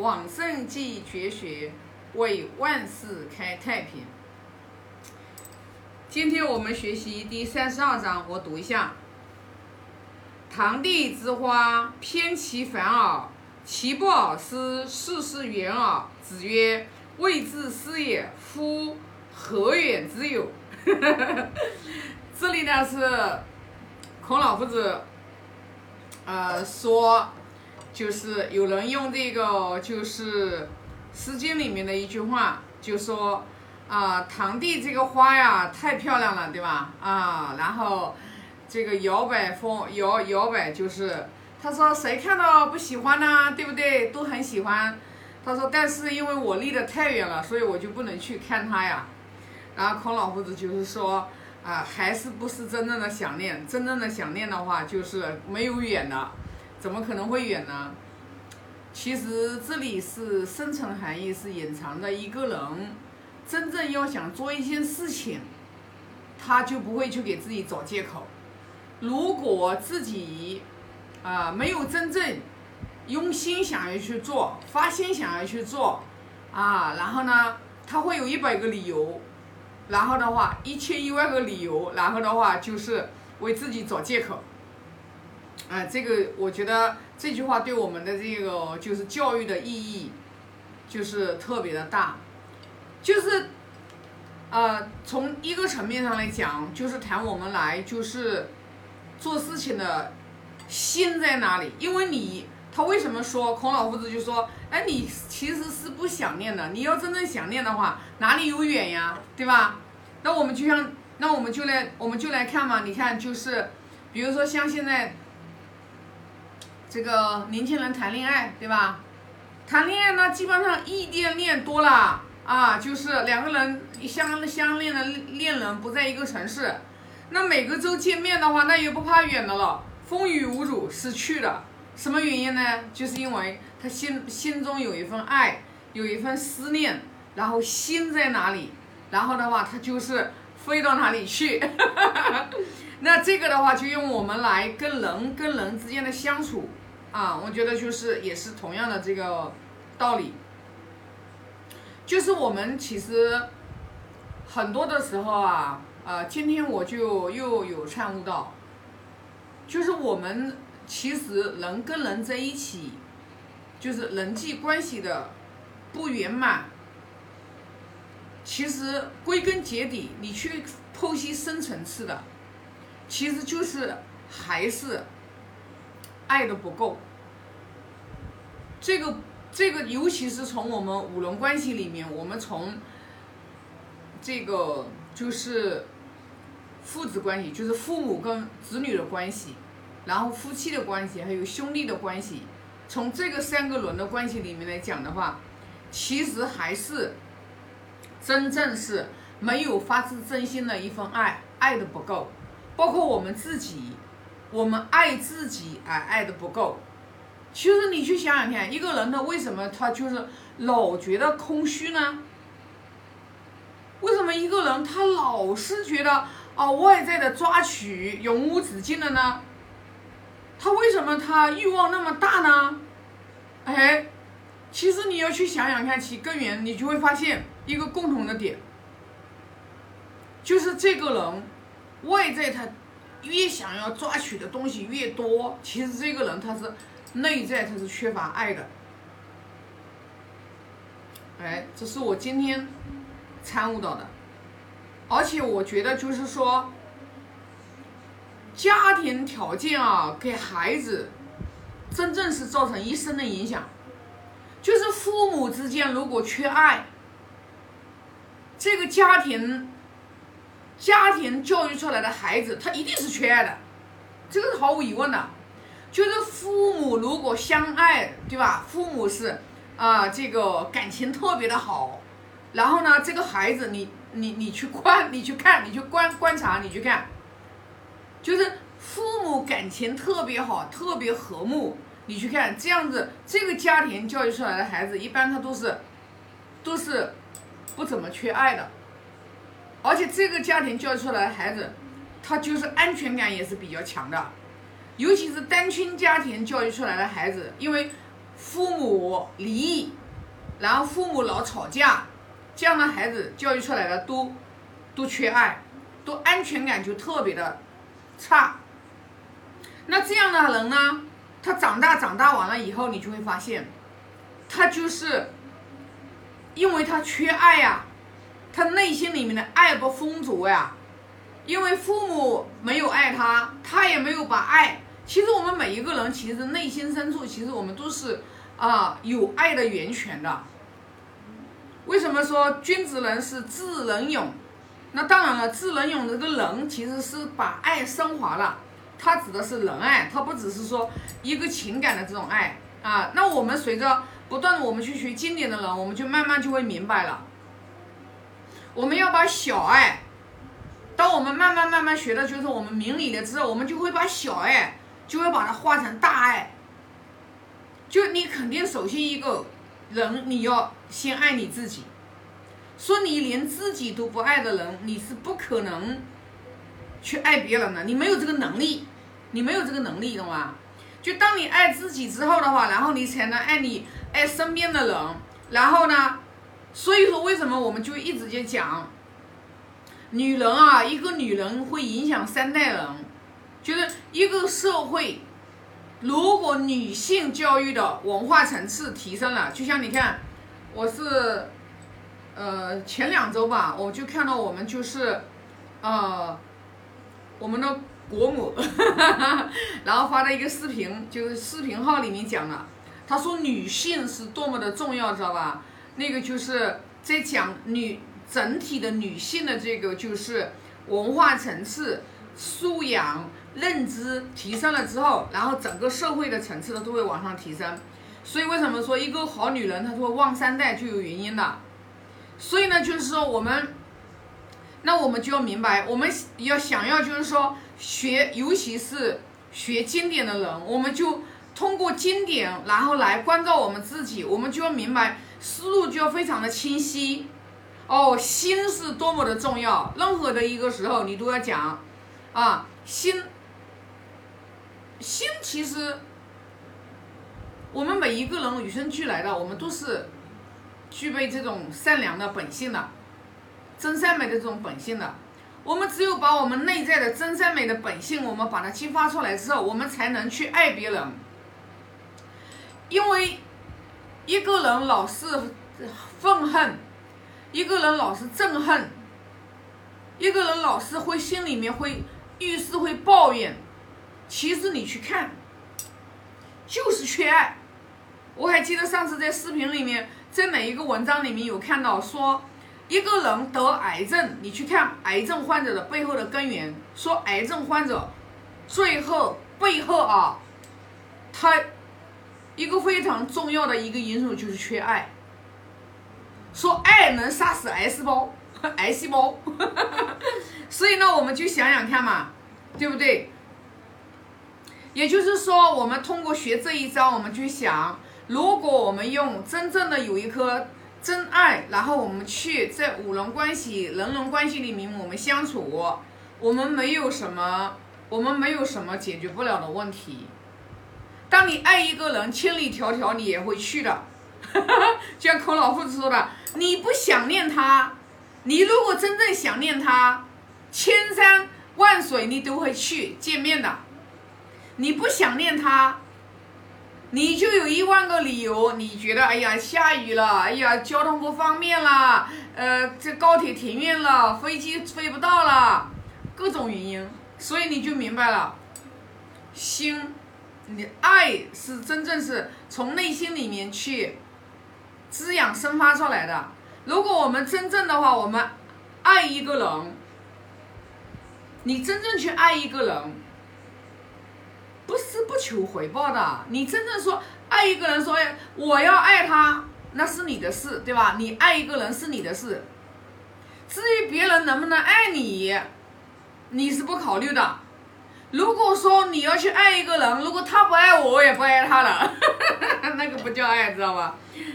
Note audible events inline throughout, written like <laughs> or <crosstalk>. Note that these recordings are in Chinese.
往圣继绝学，为万世开太平。今天我们学习第三十二章，我读一下：堂棣之花，偏其繁耳，其不尔思，事事远耳。子曰：“未之思也，夫何远之有？” <laughs> 这里呢是孔老夫子，呃说。就是有人用这个，就是《诗经》里面的一句话，就说啊，堂弟这个花呀，太漂亮了，对吧？啊，然后这个摇摆风摇摇摆，就是他说谁看到不喜欢呢？对不对？都很喜欢。他说，但是因为我离得太远了，所以我就不能去看它呀。然后孔老夫子就是说啊，还是不是真正的想念？真正的想念的话，就是没有远的。怎么可能会远呢？其实这里是深层含义，是隐藏的。一个人真正要想做一件事情，他就不会去给自己找借口。如果自己啊没有真正用心想要去做，发心想要去做啊，然后呢，他会有一百个理由，然后的话一千一万个理由，然后的话就是为自己找借口。啊，这个我觉得这句话对我们的这个就是教育的意义，就是特别的大，就是，呃，从一个层面上来讲，就是谈我们来就是做事情的心在哪里。因为你他为什么说孔老夫子就说，哎，你其实是不想念的，你要真正想念的话，哪里有远呀，对吧？那我们就像，那我们就来，我们就来看嘛，你看就是，比如说像现在。这个年轻人谈恋爱，对吧？谈恋爱呢，基本上异地恋多了啊，就是两个人相相恋的恋人不在一个城市，那每个周见面的话，那也不怕远的了，风雨无阻是去的。什么原因呢？就是因为他心心中有一份爱，有一份思念，然后心在哪里，然后的话他就是飞到哪里去。<laughs> 那这个的话，就用我们来跟人跟人之间的相处。啊，我觉得就是也是同样的这个道理，就是我们其实很多的时候啊，呃，今天我就又有参悟到，就是我们其实人跟人在一起，就是人际关系的不圆满，其实归根结底，你去剖析深层次的，其实就是还是。爱的不够，这个这个，尤其是从我们五伦关系里面，我们从这个就是父子关系，就是父母跟子女的关系，然后夫妻的关系，还有兄弟的关系，从这个三个轮的关系里面来讲的话，其实还是真正是没有发自真心的一份爱，爱的不够，包括我们自己。我们爱自己，哎，爱的不够。其实你去想想看，一个人他为什么他就是老觉得空虚呢？为什么一个人他老是觉得啊外在的抓取永无止境的呢？他为什么他欲望那么大呢？哎，其实你要去想想看其根源，你就会发现一个共同的点，就是这个人外在他。越想要抓取的东西越多，其实这个人他是内在他是缺乏爱的。哎，这是我今天参悟到的，而且我觉得就是说，家庭条件啊，给孩子真正是造成一生的影响，就是父母之间如果缺爱，这个家庭。家庭教育出来的孩子，他一定是缺爱的，这个是毫无疑问的。就是父母如果相爱，对吧？父母是啊，这个感情特别的好。然后呢，这个孩子，你你你去观，你去看，你去观观察，你去看，就是父母感情特别好，特别和睦。你去看这样子，这个家庭教育出来的孩子，一般他都是都是不怎么缺爱的。而且这个家庭教育出来的孩子，他就是安全感也是比较强的，尤其是单亲家庭教育出来的孩子，因为父母离异，然后父母老吵架，这样的孩子教育出来的都都缺爱，都安全感就特别的差。那这样的人呢，他长大长大完了以后，你就会发现，他就是因为他缺爱呀，他内心里面的爱不丰足呀，因为父母没有爱他，他也没有把爱。其实我们每一个人，其实内心深处，其实我们都是啊有爱的源泉的。为什么说君子人是智人勇？那当然了，智人勇这个人其实是把爱升华了，它指的是仁爱，它不只是说一个情感的这种爱啊。那我们随着不断的我们去学经典的人，我们就慢慢就会明白了，我们要把小爱，当我们慢慢慢慢学的就是我们明理了之后，我们就会把小爱。就会把它化成大爱。就你肯定首先一个人，你要先爱你自己。说你连自己都不爱的人，你是不可能去爱别人的，你没有这个能力，你没有这个能力，懂吗？就当你爱自己之后的话，然后你才能爱你爱身边的人。然后呢，所以说为什么我们就一直在讲，女人啊，一个女人会影响三代人。就是一个社会，如果女性教育的文化层次提升了，就像你看，我是，呃，前两周吧，我就看到我们就是，呃，我们的国母，<laughs> 然后发的一个视频，就是视频号里面讲了，他说女性是多么的重要，知道吧？那个就是在讲女整体的女性的这个就是文化层次素养。认知提升了之后，然后整个社会的层次呢都会往上提升，所以为什么说一个好女人她说旺三代就有原因的，所以呢就是说我们，那我们就要明白，我们要想要就是说学，尤其是学经典的人，我们就通过经典，然后来关照我们自己，我们就要明白思路就要非常的清晰，哦，心是多么的重要，任何的一个时候你都要讲，啊，心。心其实，我们每一个人与生俱来的，我们都是具备这种善良的本性的，真善美的这种本性的。我们只有把我们内在的真善美的本性，我们把它激发出来之后，我们才能去爱别人。因为一个人老是愤恨，一个人老是憎恨，一个人老是会心里面会遇事会抱怨。其实你去看，就是缺爱。我还记得上次在视频里面，在哪一个文章里面有看到说，一个人得癌症，你去看癌症患者的背后的根源，说癌症患者最后背后啊，他一个非常重要的一个因素就是缺爱。说爱能杀死癌细胞，癌细胞。<laughs> 所以呢，我们就想想看嘛，对不对？也就是说，我们通过学这一招，我们去想，如果我们用真正的有一颗真爱，然后我们去在五人关系、人伦关系里面我们相处，我们没有什么，我们没有什么解决不了的问题。当你爱一个人，千里迢迢你也会去的。<laughs> 就像孔老夫子说的，你不想念他，你如果真正想念他，千山万水你都会去见面的。你不想念他，你就有一万个理由。你觉得，哎呀，下雨了，哎呀，交通不方便了，呃，这高铁停运了，飞机飞不到了，各种原因。所以你就明白了，心，你爱是真正是从内心里面去滋养生发出来的。如果我们真正的话，我们爱一个人，你真正去爱一个人。不是不求回报的，你真正说爱一个人，说我要爱他，那是你的事，对吧？你爱一个人是你的事，至于别人能不能爱你，你是不考虑的。如果说你要去爱一个人，如果他不爱我，我也不爱他了，<laughs> 那个不叫爱，知道吧？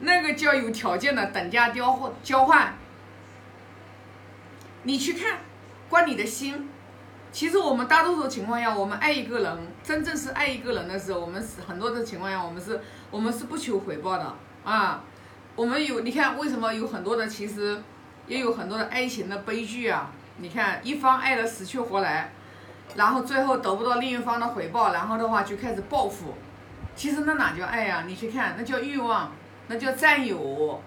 那个叫有条件的等价交换交换。你去看，关你的心。其实我们大多数情况下，我们爱一个人，真正是爱一个人的时候，我们是很多的情况下，我们是，我们是不求回报的啊。我们有，你看为什么有很多的，其实也有很多的爱情的悲剧啊。你看一方爱的死去活来，然后最后得不到另一方的回报，然后的话就开始报复。其实那哪叫爱呀？你去看，那叫欲望，那叫占有，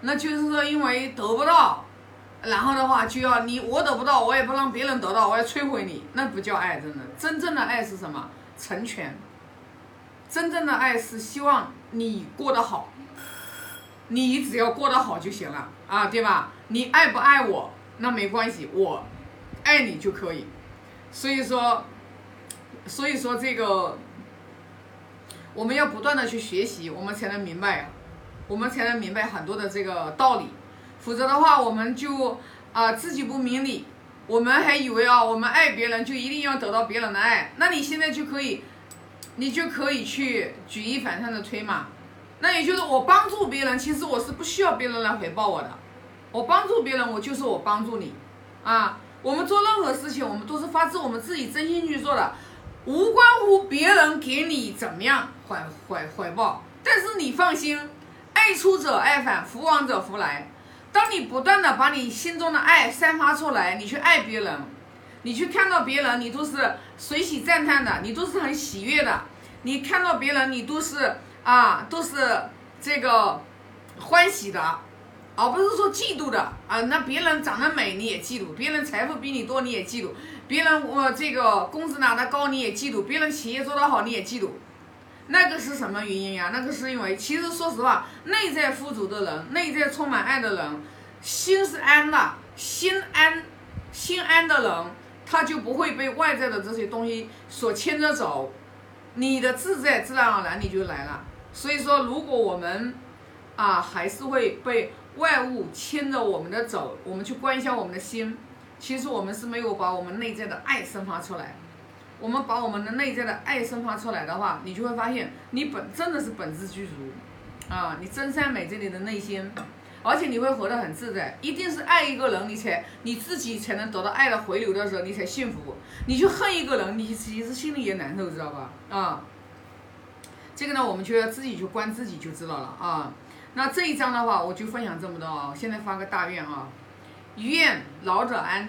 那就是说因为得不到。然后的话就要你我得不到，我也不让别人得到，我要摧毁你，那不叫爱，真的。真正的爱是什么？成全。真正的爱是希望你过得好，你只要过得好就行了啊，对吧？你爱不爱我那没关系，我爱你就可以。所以说，所以说这个我们要不断的去学习，我们才能明白，我们才能明白很多的这个道理。否则的话，我们就啊自己不明理，我们还以为啊我们爱别人就一定要得到别人的爱，那你现在就可以，你就可以去举一反三的推嘛。那也就是我帮助别人，其实我是不需要别人来回报我的，我帮助别人，我就是我帮助你，啊，我们做任何事情，我们都是发自我们自己真心去做的，无关乎别人给你怎么样回回回报。但是你放心，爱出者爱返，福往者福来。当你不断的把你心中的爱散发出来，你去爱别人，你去看到别人，你都是随喜赞叹的，你都是很喜悦的。你看到别人，你都是啊，都是这个欢喜的，而不是说嫉妒的啊。那别人长得美你也嫉妒，别人财富比你多你也嫉妒，别人我这个工资拿得高你也嫉妒，别人企业做得好你也嫉妒。那个是什么原因呀？那个是因为，其实说实话，内在富足的人，内在充满爱的人，心是安的，心安，心安的人，他就不会被外在的这些东西所牵着走，你的自在自然而然你就来了。所以说，如果我们啊还是会被外物牵着我们的走，我们去关心我们的心，其实我们是没有把我们内在的爱生发出来。我们把我们的内在的爱生发出来的话，你就会发现你本真的是本质具足，啊，你真善美这里的内心，而且你会活得很自在。一定是爱一个人，你才你自己才能得到爱的回流的时候，你才幸福。你去恨一个人，你其实心里也难受，知道吧？啊，这个呢，我们就要自己去观自己就知道了啊。那这一章的话，我就分享这么多啊。现在发个大愿啊，愿老者安。